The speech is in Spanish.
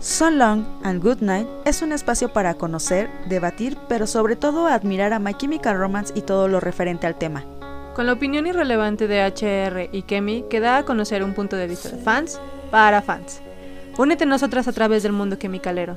So Long and Good Night es un espacio para conocer, debatir, pero sobre todo admirar a My Chemical Romance y todo lo referente al tema. Con la opinión irrelevante de HR y Kemi que da a conocer un punto de vista de fans para fans. Únete a nosotras a través del mundo chemicalero.